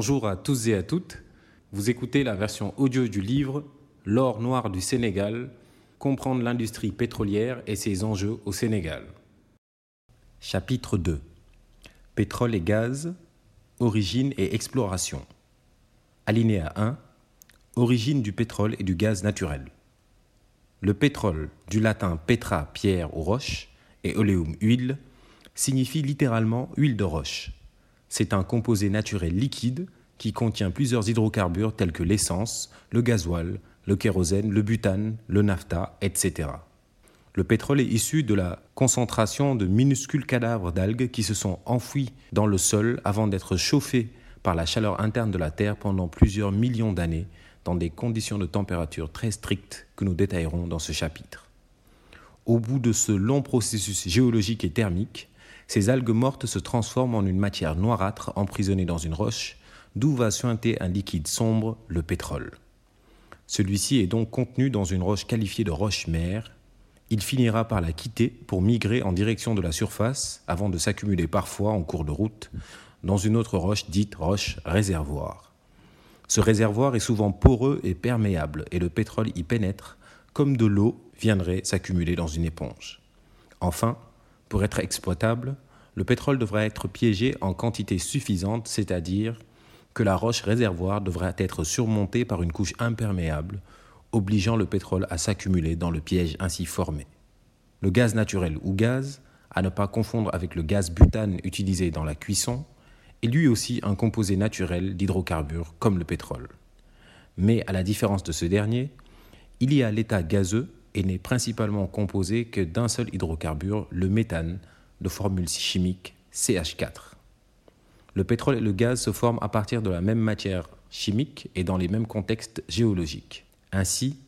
Bonjour à tous et à toutes. Vous écoutez la version audio du livre L'or noir du Sénégal, comprendre l'industrie pétrolière et ses enjeux au Sénégal. Chapitre 2 Pétrole et gaz, origine et exploration. Alinéa 1 Origine du pétrole et du gaz naturel. Le pétrole, du latin petra, pierre ou roche, et oleum, huile, signifie littéralement huile de roche. C'est un composé naturel liquide qui contient plusieurs hydrocarbures tels que l'essence, le gasoil, le kérosène, le butane, le naphtha, etc. Le pétrole est issu de la concentration de minuscules cadavres d'algues qui se sont enfouis dans le sol avant d'être chauffés par la chaleur interne de la Terre pendant plusieurs millions d'années dans des conditions de température très strictes que nous détaillerons dans ce chapitre. Au bout de ce long processus géologique et thermique, ces algues mortes se transforment en une matière noirâtre emprisonnée dans une roche, d'où va suinter un liquide sombre, le pétrole. Celui-ci est donc contenu dans une roche qualifiée de roche-mère. Il finira par la quitter pour migrer en direction de la surface avant de s'accumuler parfois en cours de route dans une autre roche dite roche réservoir. Ce réservoir est souvent poreux et perméable et le pétrole y pénètre comme de l'eau viendrait s'accumuler dans une éponge. Enfin, pour être exploitable, le pétrole devrait être piégé en quantité suffisante, c'est-à-dire que la roche réservoir devrait être surmontée par une couche imperméable, obligeant le pétrole à s'accumuler dans le piège ainsi formé. Le gaz naturel ou gaz, à ne pas confondre avec le gaz butane utilisé dans la cuisson, est lui aussi un composé naturel d'hydrocarbures comme le pétrole. Mais à la différence de ce dernier, il y a l'état gazeux et n'est principalement composé que d'un seul hydrocarbure, le méthane, de formule chimique CH4. Le pétrole et le gaz se forment à partir de la même matière chimique et dans les mêmes contextes géologiques. Ainsi,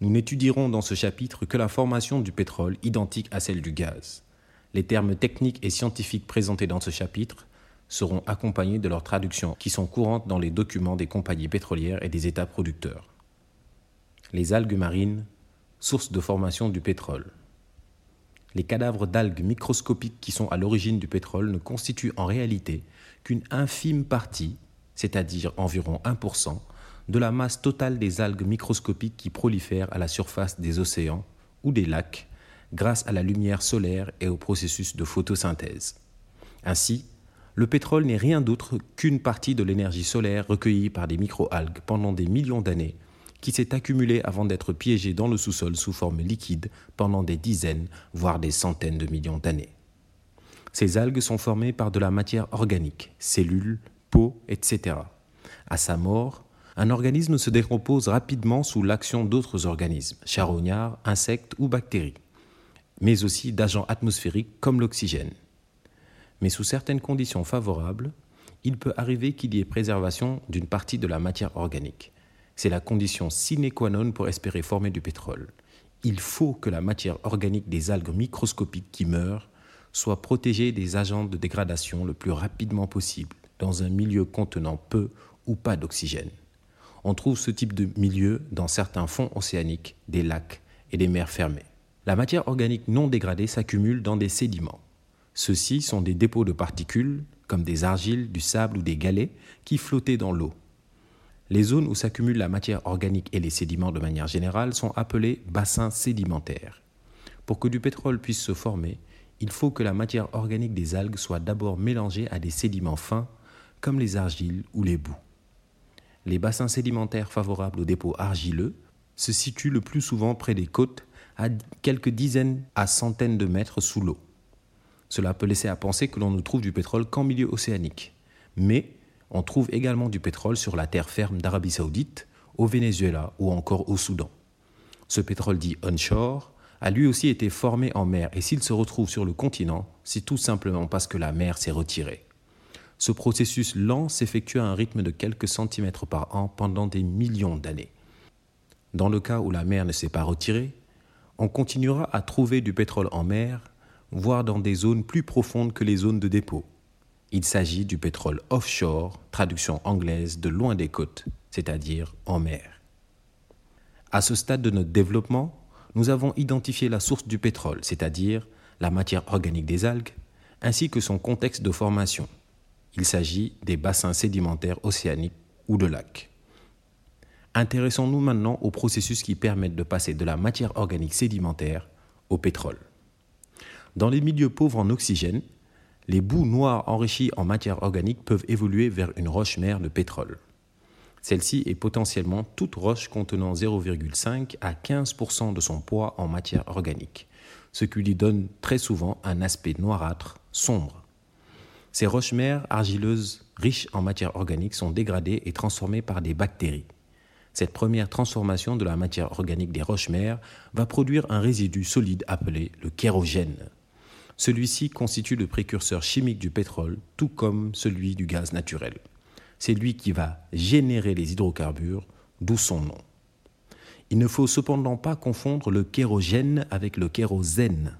nous n'étudierons dans ce chapitre que la formation du pétrole identique à celle du gaz. Les termes techniques et scientifiques présentés dans ce chapitre seront accompagnés de leurs traductions qui sont courantes dans les documents des compagnies pétrolières et des États producteurs. Les algues marines, source de formation du pétrole. Les cadavres d'algues microscopiques qui sont à l'origine du pétrole ne constituent en réalité qu'une infime partie, c'est-à-dire environ 1%, de la masse totale des algues microscopiques qui prolifèrent à la surface des océans ou des lacs grâce à la lumière solaire et au processus de photosynthèse. Ainsi, le pétrole n'est rien d'autre qu'une partie de l'énergie solaire recueillie par des microalgues pendant des millions d'années, qui s'est accumulée avant d'être piégée dans le sous-sol sous forme liquide pendant des dizaines, voire des centaines de millions d'années. Ces algues sont formées par de la matière organique, cellules, peau, etc. À sa mort, un organisme se décompose rapidement sous l'action d'autres organismes, charognards, insectes ou bactéries, mais aussi d'agents atmosphériques comme l'oxygène mais sous certaines conditions favorables, il peut arriver qu'il y ait préservation d'une partie de la matière organique. C'est la condition sine qua non pour espérer former du pétrole. Il faut que la matière organique des algues microscopiques qui meurent soit protégée des agents de dégradation le plus rapidement possible dans un milieu contenant peu ou pas d'oxygène. On trouve ce type de milieu dans certains fonds océaniques, des lacs et des mers fermées. La matière organique non dégradée s'accumule dans des sédiments. Ceux-ci sont des dépôts de particules, comme des argiles, du sable ou des galets, qui flottaient dans l'eau. Les zones où s'accumule la matière organique et les sédiments de manière générale sont appelées bassins sédimentaires. Pour que du pétrole puisse se former, il faut que la matière organique des algues soit d'abord mélangée à des sédiments fins, comme les argiles ou les boues. Les bassins sédimentaires favorables aux dépôts argileux se situent le plus souvent près des côtes, à quelques dizaines à centaines de mètres sous l'eau. Cela peut laisser à penser que l'on ne trouve du pétrole qu'en milieu océanique. Mais on trouve également du pétrole sur la terre ferme d'Arabie saoudite, au Venezuela ou encore au Soudan. Ce pétrole dit onshore a lui aussi été formé en mer et s'il se retrouve sur le continent, c'est tout simplement parce que la mer s'est retirée. Ce processus lent s'effectue à un rythme de quelques centimètres par an pendant des millions d'années. Dans le cas où la mer ne s'est pas retirée, on continuera à trouver du pétrole en mer voire dans des zones plus profondes que les zones de dépôt. Il s'agit du pétrole offshore, traduction anglaise de loin des côtes, c'est-à-dire en mer. À ce stade de notre développement, nous avons identifié la source du pétrole, c'est-à-dire la matière organique des algues, ainsi que son contexte de formation. Il s'agit des bassins sédimentaires océaniques ou de lacs. Intéressons-nous maintenant aux processus qui permettent de passer de la matière organique sédimentaire au pétrole. Dans les milieux pauvres en oxygène, les bouts noirs enrichis en matière organique peuvent évoluer vers une roche-mère de pétrole. Celle-ci est potentiellement toute roche contenant 0,5 à 15% de son poids en matière organique, ce qui lui donne très souvent un aspect noirâtre, sombre. Ces roches-mères argileuses riches en matière organique sont dégradées et transformées par des bactéries. Cette première transformation de la matière organique des roches-mères va produire un résidu solide appelé le kérogène. Celui-ci constitue le précurseur chimique du pétrole, tout comme celui du gaz naturel. C'est lui qui va générer les hydrocarbures, d'où son nom. Il ne faut cependant pas confondre le kérogène avec le kérosène.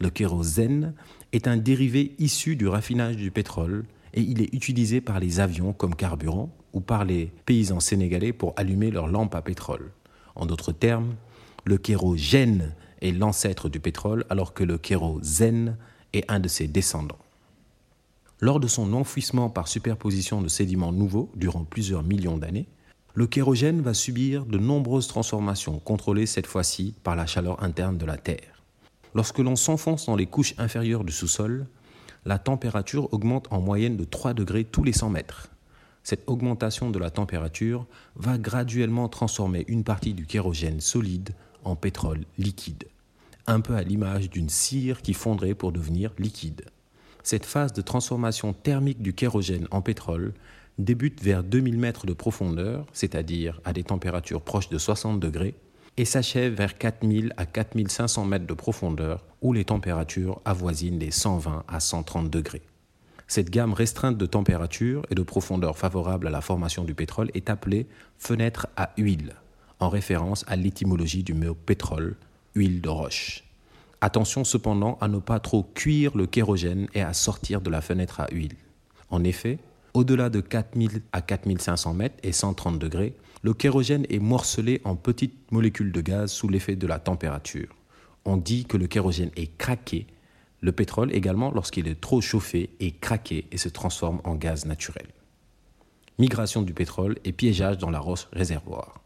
Le kérosène est un dérivé issu du raffinage du pétrole et il est utilisé par les avions comme carburant ou par les paysans sénégalais pour allumer leurs lampes à pétrole. En d'autres termes, le kérogène est l'ancêtre du pétrole alors que le kérosène est un de ses descendants. Lors de son enfouissement par superposition de sédiments nouveaux durant plusieurs millions d'années, le kérogène va subir de nombreuses transformations contrôlées cette fois-ci par la chaleur interne de la Terre. Lorsque l'on s'enfonce dans les couches inférieures du sous-sol, la température augmente en moyenne de 3 degrés tous les 100 mètres. Cette augmentation de la température va graduellement transformer une partie du kérogène solide en pétrole liquide, un peu à l'image d'une cire qui fondrait pour devenir liquide. Cette phase de transformation thermique du kérogène en pétrole débute vers 2000 mètres de profondeur, c'est-à-dire à des températures proches de 60 degrés, et s'achève vers 4000 à 4500 mètres de profondeur, où les températures avoisinent les 120 à 130 degrés. Cette gamme restreinte de température et de profondeur favorable à la formation du pétrole est appelée fenêtre à huile, en référence à l'étymologie du mot pétrole, huile de roche. Attention cependant à ne pas trop cuire le kérogène et à sortir de la fenêtre à huile. En effet, au-delà de 4000 à 4500 mètres et 130 degrés, le kérogène est morcelé en petites molécules de gaz sous l'effet de la température. On dit que le kérogène est craqué le pétrole également, lorsqu'il est trop chauffé, est craqué et se transforme en gaz naturel. Migration du pétrole et piégeage dans la roche réservoir.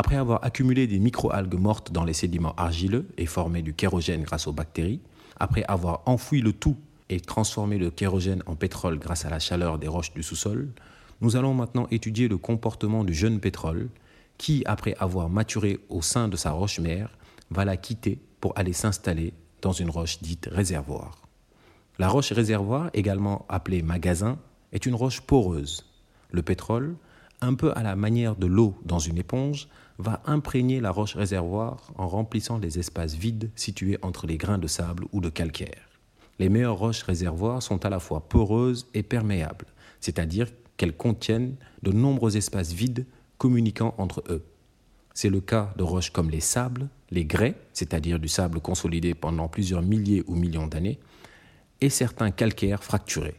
Après avoir accumulé des microalgues mortes dans les sédiments argileux et formé du kérogène grâce aux bactéries, après avoir enfoui le tout et transformé le kérogène en pétrole grâce à la chaleur des roches du sous-sol, nous allons maintenant étudier le comportement du jeune pétrole qui, après avoir maturé au sein de sa roche-mère, va la quitter pour aller s'installer dans une roche dite réservoir. La roche réservoir, également appelée magasin, est une roche poreuse. Le pétrole, un peu à la manière de l'eau dans une éponge, va imprégner la roche réservoir en remplissant les espaces vides situés entre les grains de sable ou de calcaire. Les meilleures roches réservoirs sont à la fois poreuses et perméables, c'est-à-dire qu'elles contiennent de nombreux espaces vides communiquant entre eux. C'est le cas de roches comme les sables, les grès, c'est-à-dire du sable consolidé pendant plusieurs milliers ou millions d'années, et certains calcaires fracturés.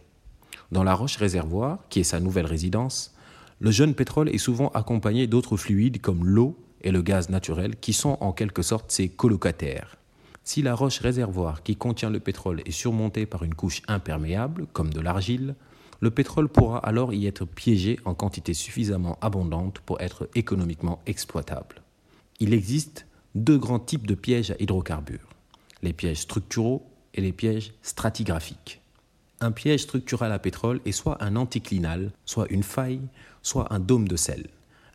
Dans la roche réservoir, qui est sa nouvelle résidence, le jeune pétrole est souvent accompagné d'autres fluides comme l'eau et le gaz naturel qui sont en quelque sorte ses colocataires. Si la roche réservoir qui contient le pétrole est surmontée par une couche imperméable, comme de l'argile, le pétrole pourra alors y être piégé en quantité suffisamment abondante pour être économiquement exploitable. Il existe deux grands types de pièges à hydrocarbures, les pièges structuraux et les pièges stratigraphiques. Un piège structural à pétrole est soit un anticlinal, soit une faille, soit un dôme de sel.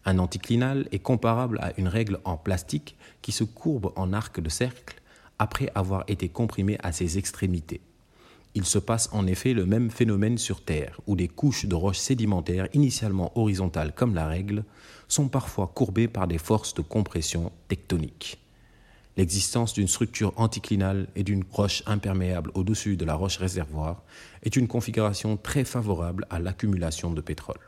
Un anticlinal est comparable à une règle en plastique qui se courbe en arc de cercle après avoir été comprimée à ses extrémités. Il se passe en effet le même phénomène sur Terre, où des couches de roches sédimentaires initialement horizontales comme la règle sont parfois courbées par des forces de compression tectonique. L'existence d'une structure anticlinale et d'une roche imperméable au-dessus de la roche réservoir est une configuration très favorable à l'accumulation de pétrole.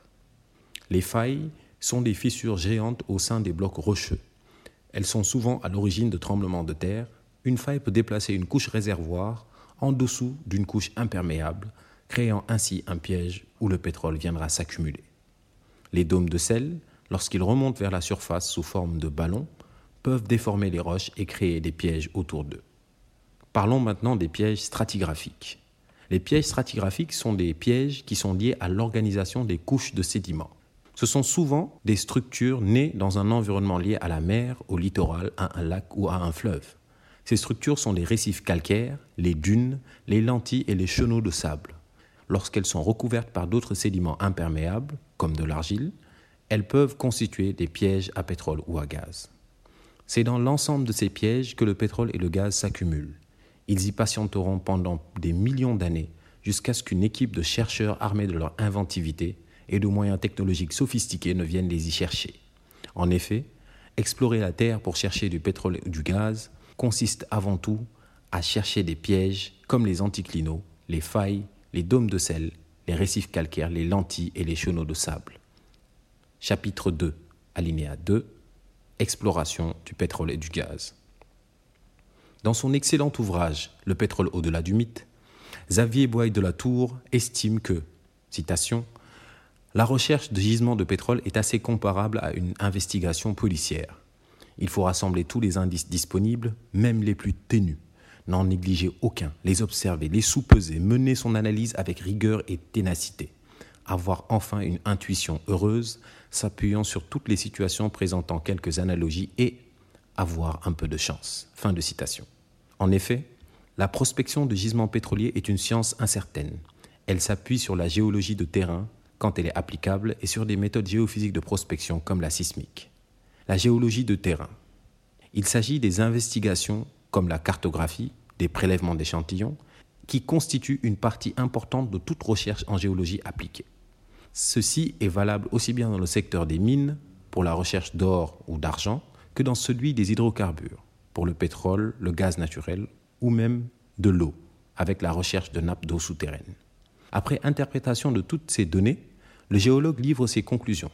Les failles sont des fissures géantes au sein des blocs rocheux. Elles sont souvent à l'origine de tremblements de terre. Une faille peut déplacer une couche réservoir en dessous d'une couche imperméable, créant ainsi un piège où le pétrole viendra s'accumuler. Les dômes de sel, lorsqu'ils remontent vers la surface sous forme de ballons, peuvent déformer les roches et créer des pièges autour d'eux. Parlons maintenant des pièges stratigraphiques. Les pièges stratigraphiques sont des pièges qui sont liés à l'organisation des couches de sédiments. Ce sont souvent des structures nées dans un environnement lié à la mer, au littoral, à un lac ou à un fleuve. Ces structures sont les récifs calcaires, les dunes, les lentilles et les chenaux de sable. Lorsqu'elles sont recouvertes par d'autres sédiments imperméables, comme de l'argile, elles peuvent constituer des pièges à pétrole ou à gaz. C'est dans l'ensemble de ces pièges que le pétrole et le gaz s'accumulent. Ils y patienteront pendant des millions d'années jusqu'à ce qu'une équipe de chercheurs armés de leur inventivité et de moyens technologiques sophistiqués ne viennent les y chercher. En effet, explorer la Terre pour chercher du pétrole ou du gaz consiste avant tout à chercher des pièges comme les anticlinaux, les failles, les dômes de sel, les récifs calcaires, les lentilles et les chenaux de sable. Chapitre 2, alinéa 2, Exploration du pétrole et du gaz. Dans son excellent ouvrage Le pétrole au-delà du mythe, Xavier Boye de la Tour estime que, citation, la recherche de gisements de pétrole est assez comparable à une investigation policière. Il faut rassembler tous les indices disponibles, même les plus ténus, n'en négliger aucun, les observer, les sous-peser, mener son analyse avec rigueur et ténacité, avoir enfin une intuition heureuse, s'appuyant sur toutes les situations présentant quelques analogies et avoir un peu de chance. Fin de citation. En effet, la prospection de gisements pétroliers est une science incertaine. Elle s'appuie sur la géologie de terrain, quand elle est applicable et sur des méthodes géophysiques de prospection comme la sismique. La géologie de terrain. Il s'agit des investigations comme la cartographie, des prélèvements d'échantillons, qui constituent une partie importante de toute recherche en géologie appliquée. Ceci est valable aussi bien dans le secteur des mines, pour la recherche d'or ou d'argent, que dans celui des hydrocarbures, pour le pétrole, le gaz naturel ou même de l'eau, avec la recherche de nappes d'eau souterraines. Après interprétation de toutes ces données, le géologue livre ses conclusions.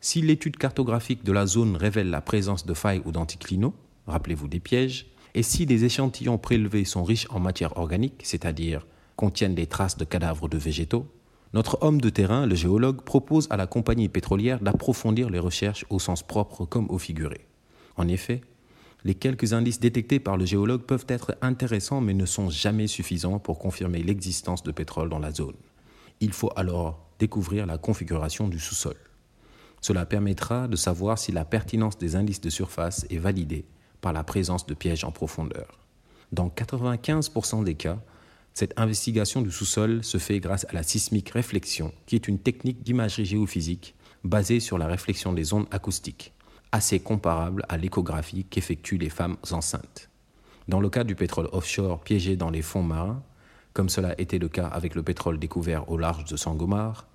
Si l'étude cartographique de la zone révèle la présence de failles ou d'anticlinaux, rappelez-vous des pièges, et si les échantillons prélevés sont riches en matière organique, c'est-à-dire contiennent des traces de cadavres de végétaux, notre homme de terrain, le géologue, propose à la compagnie pétrolière d'approfondir les recherches au sens propre comme au figuré. En effet, les quelques indices détectés par le géologue peuvent être intéressants mais ne sont jamais suffisants pour confirmer l'existence de pétrole dans la zone. Il faut alors découvrir la configuration du sous-sol. Cela permettra de savoir si la pertinence des indices de surface est validée par la présence de pièges en profondeur. Dans 95% des cas, cette investigation du sous-sol se fait grâce à la sismique réflexion, qui est une technique d'imagerie géophysique basée sur la réflexion des ondes acoustiques, assez comparable à l'échographie qu'effectuent les femmes enceintes. Dans le cas du pétrole offshore piégé dans les fonds marins, comme cela était le cas avec le pétrole découvert au large de Sangomar,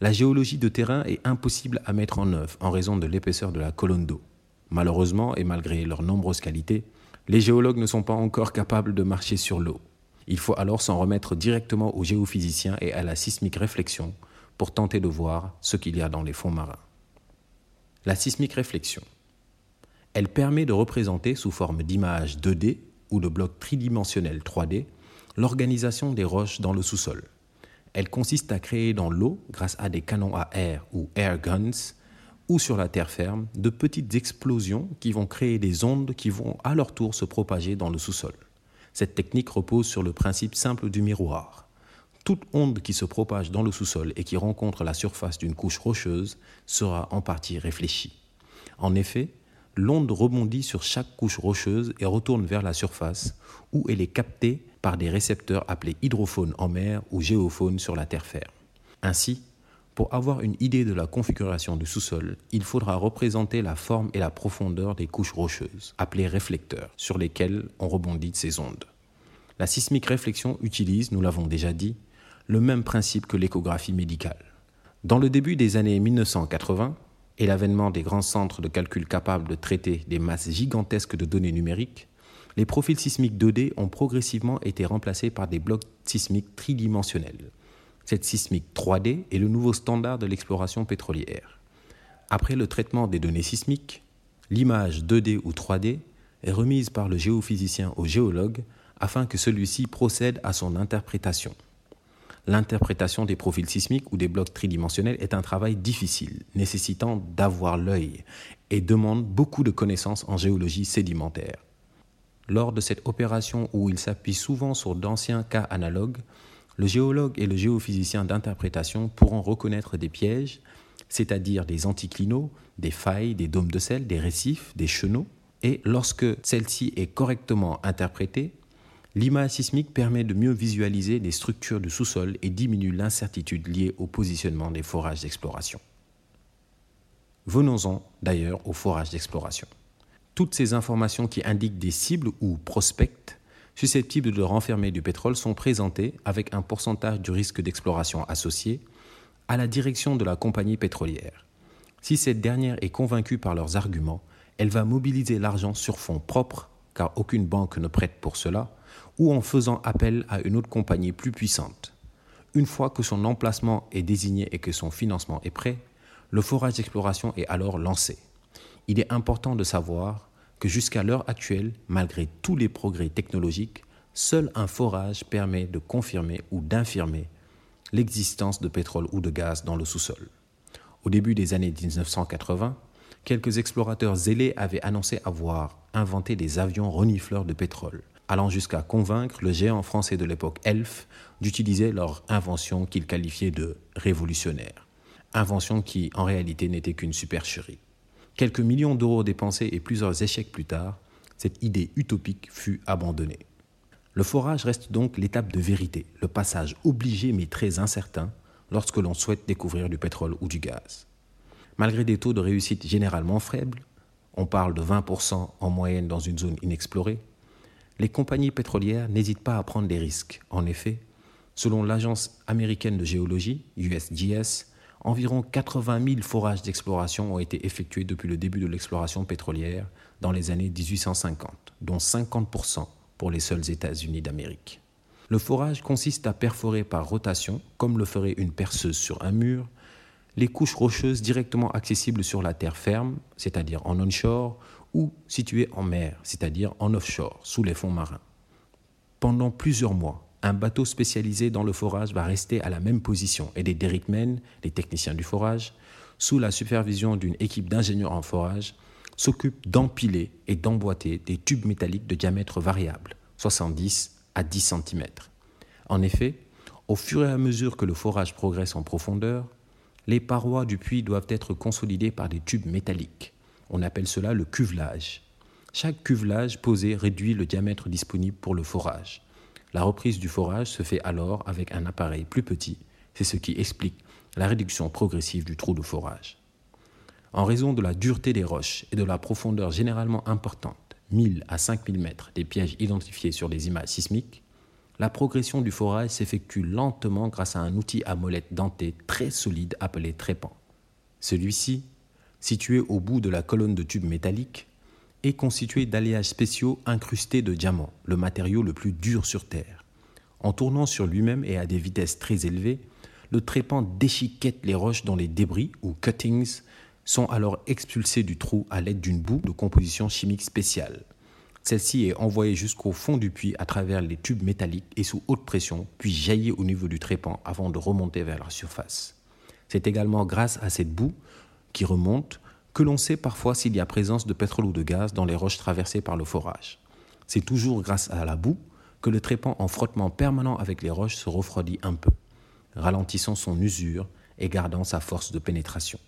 la géologie de terrain est impossible à mettre en œuvre en raison de l'épaisseur de la colonne d'eau. Malheureusement, et malgré leurs nombreuses qualités, les géologues ne sont pas encore capables de marcher sur l'eau. Il faut alors s'en remettre directement aux géophysiciens et à la sismique réflexion pour tenter de voir ce qu'il y a dans les fonds marins. La sismique réflexion. Elle permet de représenter sous forme d'images 2D ou de blocs tridimensionnels 3D l'organisation des roches dans le sous-sol. Elle consiste à créer dans l'eau, grâce à des canons à air ou air guns, ou sur la terre ferme, de petites explosions qui vont créer des ondes qui vont à leur tour se propager dans le sous-sol. Cette technique repose sur le principe simple du miroir. Toute onde qui se propage dans le sous-sol et qui rencontre la surface d'une couche rocheuse sera en partie réfléchie. En effet, l'onde rebondit sur chaque couche rocheuse et retourne vers la surface, où elle est captée par des récepteurs appelés hydrophones en mer ou géophones sur la terre ferme. Ainsi, pour avoir une idée de la configuration du sous-sol, il faudra représenter la forme et la profondeur des couches rocheuses, appelées réflecteurs, sur lesquelles on rebondit ces ondes. La sismique réflexion utilise, nous l'avons déjà dit, le même principe que l'échographie médicale. Dans le début des années 1980 et l'avènement des grands centres de calcul capables de traiter des masses gigantesques de données numériques, les profils sismiques 2D ont progressivement été remplacés par des blocs sismiques tridimensionnels. Cette sismique 3D est le nouveau standard de l'exploration pétrolière. Après le traitement des données sismiques, l'image 2D ou 3D est remise par le géophysicien au géologue afin que celui-ci procède à son interprétation. L'interprétation des profils sismiques ou des blocs tridimensionnels est un travail difficile, nécessitant d'avoir l'œil et demande beaucoup de connaissances en géologie sédimentaire. Lors de cette opération où il s'appuie souvent sur d'anciens cas analogues, Le géologue et le géophysicien d'interprétation pourront reconnaître des pièges, c'est-à-dire des anticlinaux, des failles, des dômes de sel, des récifs, des chenaux, et lorsque celle-ci est correctement interprétée, l'image sismique permet de mieux visualiser les structures du sous-sol et diminue l'incertitude liée au positionnement des forages d'exploration. Venons-en d'ailleurs au forage d'exploration. Toutes ces informations qui indiquent des cibles ou prospects susceptibles de renfermer du pétrole sont présentées avec un pourcentage du risque d'exploration associé à la direction de la compagnie pétrolière. Si cette dernière est convaincue par leurs arguments, elle va mobiliser l'argent sur fonds propres, car aucune banque ne prête pour cela, ou en faisant appel à une autre compagnie plus puissante. Une fois que son emplacement est désigné et que son financement est prêt, le forage d'exploration est alors lancé. Il est important de savoir jusqu'à l'heure actuelle, malgré tous les progrès technologiques, seul un forage permet de confirmer ou d'infirmer l'existence de pétrole ou de gaz dans le sous-sol. Au début des années 1980, quelques explorateurs zélés avaient annoncé avoir inventé des avions renifleurs de pétrole, allant jusqu'à convaincre le géant français de l'époque Elf d'utiliser leur invention qu'ils qualifiaient de révolutionnaire invention qui en réalité n'était qu'une supercherie. Quelques millions d'euros dépensés et plusieurs échecs plus tard, cette idée utopique fut abandonnée. Le forage reste donc l'étape de vérité, le passage obligé mais très incertain lorsque l'on souhaite découvrir du pétrole ou du gaz. Malgré des taux de réussite généralement faibles, on parle de 20% en moyenne dans une zone inexplorée, les compagnies pétrolières n'hésitent pas à prendre des risques. En effet, selon l'Agence américaine de géologie, USGS, environ 80 000 forages d'exploration ont été effectués depuis le début de l'exploration pétrolière dans les années 1850, dont 50% pour les seuls États-Unis d'Amérique. Le forage consiste à perforer par rotation, comme le ferait une perceuse sur un mur, les couches rocheuses directement accessibles sur la terre ferme, c'est-à-dire en onshore, ou situées en mer, c'est-à-dire en offshore, sous les fonds marins. Pendant plusieurs mois, un bateau spécialisé dans le forage va rester à la même position et des derrickmen, les techniciens du forage, sous la supervision d'une équipe d'ingénieurs en forage, s'occupent d'empiler et d'emboîter des tubes métalliques de diamètre variable, 70 à 10 cm. En effet, au fur et à mesure que le forage progresse en profondeur, les parois du puits doivent être consolidées par des tubes métalliques. On appelle cela le cuvelage. Chaque cuvelage posé réduit le diamètre disponible pour le forage. La reprise du forage se fait alors avec un appareil plus petit. C'est ce qui explique la réduction progressive du trou de forage. En raison de la dureté des roches et de la profondeur généralement importante, 1000 à 5000 mètres des pièges identifiés sur les images sismiques, la progression du forage s'effectue lentement grâce à un outil à molette dentée très solide appelé trépan. Celui-ci, situé au bout de la colonne de tubes métalliques, est constitué d'alliages spéciaux incrustés de diamants, le matériau le plus dur sur Terre. En tournant sur lui-même et à des vitesses très élevées, le trépan déchiquette les roches dont les débris, ou cuttings, sont alors expulsés du trou à l'aide d'une boue de composition chimique spéciale. Celle-ci est envoyée jusqu'au fond du puits à travers les tubes métalliques et sous haute pression, puis jaillit au niveau du trépan avant de remonter vers la surface. C'est également grâce à cette boue qui remonte que l'on sait parfois s'il y a présence de pétrole ou de gaz dans les roches traversées par le forage. C'est toujours grâce à la boue que le trépan en frottement permanent avec les roches se refroidit un peu, ralentissant son usure et gardant sa force de pénétration.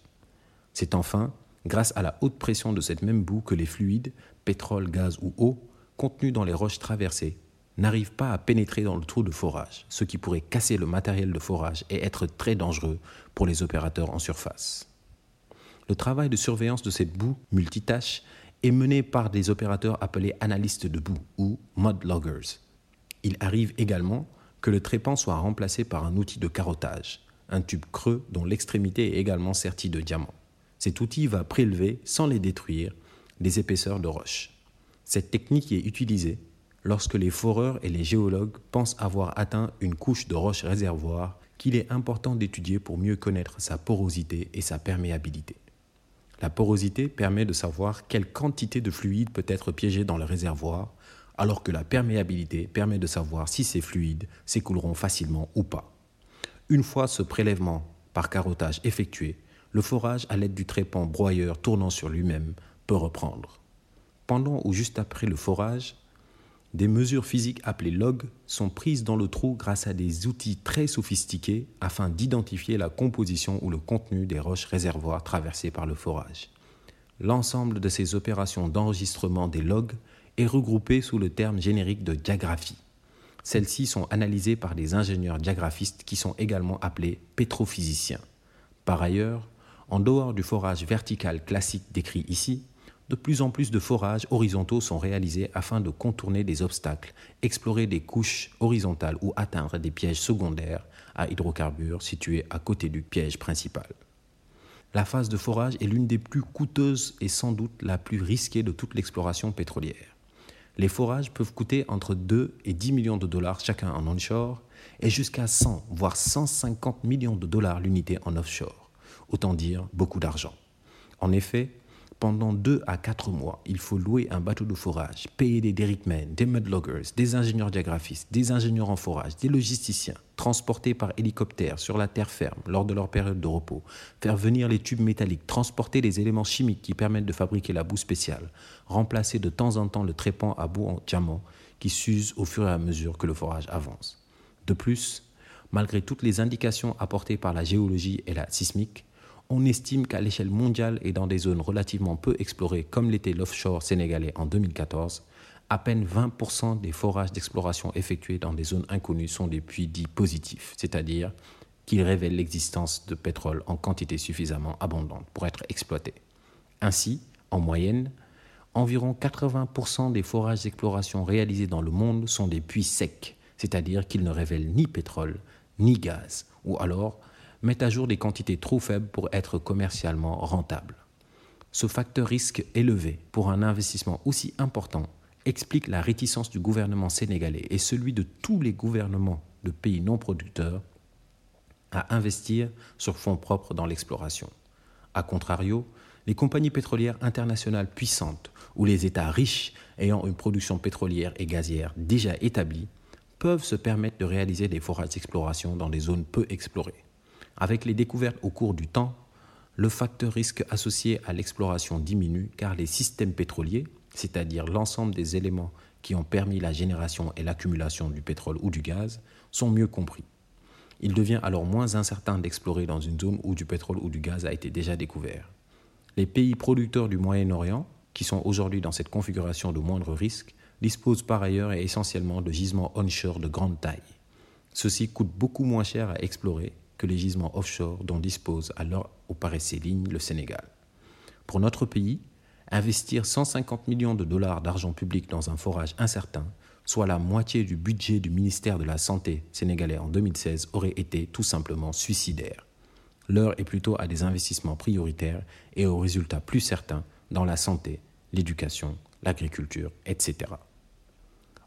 C'est enfin grâce à la haute pression de cette même boue que les fluides, pétrole, gaz ou eau, contenus dans les roches traversées, n'arrivent pas à pénétrer dans le trou de forage, ce qui pourrait casser le matériel de forage et être très dangereux pour les opérateurs en surface. Le travail de surveillance de cette boue multitâche est mené par des opérateurs appelés analystes de boue ou mud loggers. Il arrive également que le trépan soit remplacé par un outil de carottage, un tube creux dont l'extrémité est également sertie de diamants. Cet outil va prélever, sans les détruire, des épaisseurs de roche. Cette technique est utilisée lorsque les foreurs et les géologues pensent avoir atteint une couche de roche réservoir qu'il est important d'étudier pour mieux connaître sa porosité et sa perméabilité. La porosité permet de savoir quelle quantité de fluide peut être piégée dans le réservoir, alors que la perméabilité permet de savoir si ces fluides s'écouleront facilement ou pas. Une fois ce prélèvement par carottage effectué, le forage à l'aide du trépan broyeur tournant sur lui-même peut reprendre. Pendant ou juste après le forage, des mesures physiques appelées logs sont prises dans le trou grâce à des outils très sophistiqués afin d'identifier la composition ou le contenu des roches réservoirs traversées par le forage. L'ensemble de ces opérations d'enregistrement des logs est regroupé sous le terme générique de diagraphie. Celles-ci sont analysées par des ingénieurs diagraphistes qui sont également appelés pétrophysiciens. Par ailleurs, en dehors du forage vertical classique décrit ici, de plus en plus de forages horizontaux sont réalisés afin de contourner des obstacles, explorer des couches horizontales ou atteindre des pièges secondaires à hydrocarbures situés à côté du piège principal. La phase de forage est l'une des plus coûteuses et sans doute la plus risquée de toute l'exploration pétrolière. Les forages peuvent coûter entre 2 et 10 millions de dollars chacun en onshore et jusqu'à 100 voire 150 millions de dollars l'unité en offshore. Autant dire beaucoup d'argent. En effet, pendant deux à quatre mois, il faut louer un bateau de forage, payer des derrickmen, des mudloggers, des ingénieurs diagraphistes, des ingénieurs en forage, des logisticiens, transporter par hélicoptère sur la terre ferme lors de leur période de repos, faire venir les tubes métalliques, transporter les éléments chimiques qui permettent de fabriquer la boue spéciale, remplacer de temps en temps le trépant à boue en diamant qui s'use au fur et à mesure que le forage avance. De plus, malgré toutes les indications apportées par la géologie et la sismique, on estime qu'à l'échelle mondiale et dans des zones relativement peu explorées comme l'était l'offshore sénégalais en 2014, à peine 20% des forages d'exploration effectués dans des zones inconnues sont des puits dits positifs, c'est-à-dire qu'ils révèlent l'existence de pétrole en quantité suffisamment abondante pour être exploité. Ainsi, en moyenne, environ 80% des forages d'exploration réalisés dans le monde sont des puits secs, c'est-à-dire qu'ils ne révèlent ni pétrole ni gaz, ou alors mettent à jour des quantités trop faibles pour être commercialement rentables. Ce facteur risque élevé pour un investissement aussi important explique la réticence du gouvernement sénégalais et celui de tous les gouvernements de pays non producteurs à investir sur fonds propres dans l'exploration. A contrario, les compagnies pétrolières internationales puissantes ou les États riches ayant une production pétrolière et gazière déjà établie peuvent se permettre de réaliser des forages d'exploration dans des zones peu explorées. Avec les découvertes au cours du temps, le facteur risque associé à l'exploration diminue car les systèmes pétroliers, c'est-à-dire l'ensemble des éléments qui ont permis la génération et l'accumulation du pétrole ou du gaz, sont mieux compris. Il devient alors moins incertain d'explorer dans une zone où du pétrole ou du gaz a été déjà découvert. Les pays producteurs du Moyen-Orient, qui sont aujourd'hui dans cette configuration de moindre risque, disposent par ailleurs et essentiellement de gisements onshore de grande taille. Ceux-ci coûtent beaucoup moins cher à explorer que les gisements offshore dont dispose alors où paraissait ligne le Sénégal. Pour notre pays, investir 150 millions de dollars d'argent public dans un forage incertain, soit la moitié du budget du ministère de la Santé sénégalais en 2016, aurait été tout simplement suicidaire. L'heure est plutôt à des investissements prioritaires et aux résultats plus certains dans la santé, l'éducation, l'agriculture, etc.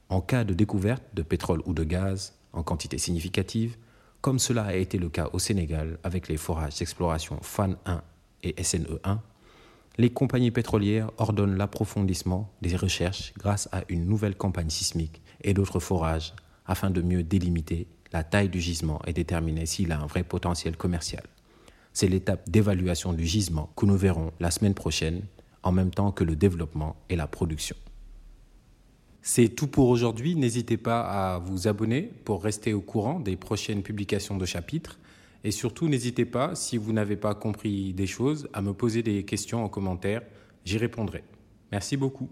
En cas de découverte de pétrole ou de gaz en quantité significative, comme cela a été le cas au Sénégal avec les forages d'exploration FAN 1 et SNE 1, les compagnies pétrolières ordonnent l'approfondissement des recherches grâce à une nouvelle campagne sismique et d'autres forages afin de mieux délimiter la taille du gisement et déterminer s'il a un vrai potentiel commercial. C'est l'étape d'évaluation du gisement que nous verrons la semaine prochaine, en même temps que le développement et la production. C'est tout pour aujourd'hui. N'hésitez pas à vous abonner pour rester au courant des prochaines publications de chapitres. Et surtout, n'hésitez pas, si vous n'avez pas compris des choses, à me poser des questions en commentaire. J'y répondrai. Merci beaucoup.